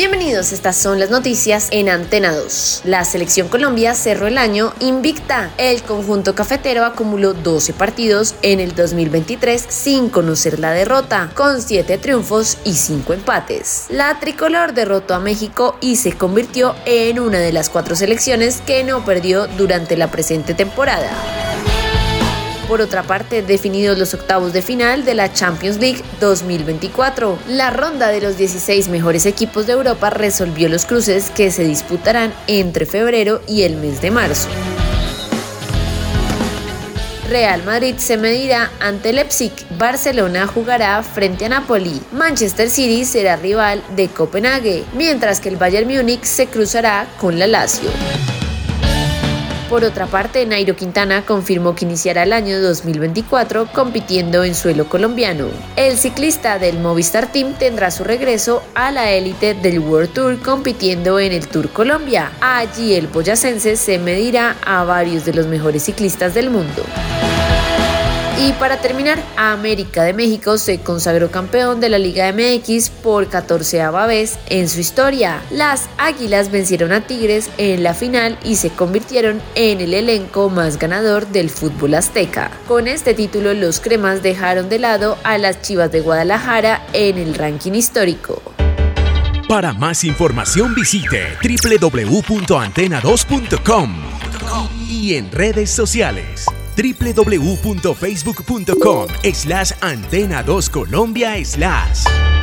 Bienvenidos, estas son las noticias en Antena 2. La selección Colombia cerró el año invicta. El conjunto cafetero acumuló 12 partidos en el 2023 sin conocer la derrota, con 7 triunfos y 5 empates. La tricolor derrotó a México y se convirtió en una de las cuatro selecciones que no perdió durante la presente temporada. Por otra parte, definidos los octavos de final de la Champions League 2024. La ronda de los 16 mejores equipos de Europa resolvió los cruces que se disputarán entre febrero y el mes de marzo. Real Madrid se medirá ante Leipzig, Barcelona jugará frente a Napoli, Manchester City será rival de Copenhague, mientras que el Bayern Múnich se cruzará con la Lazio. Por otra parte, Nairo Quintana confirmó que iniciará el año 2024 compitiendo en suelo colombiano. El ciclista del Movistar Team tendrá su regreso a la élite del World Tour compitiendo en el Tour Colombia. Allí el boyacense se medirá a varios de los mejores ciclistas del mundo. Y para terminar, América de México se consagró campeón de la Liga MX por 14 vez en su historia. Las Águilas vencieron a Tigres en la final y se convirtieron en el elenco más ganador del fútbol azteca. Con este título, los cremas dejaron de lado a las Chivas de Guadalajara en el ranking histórico. Para más información visite www.antena2.com y en redes sociales www.facebook.com slash antena 2 Colombia slash.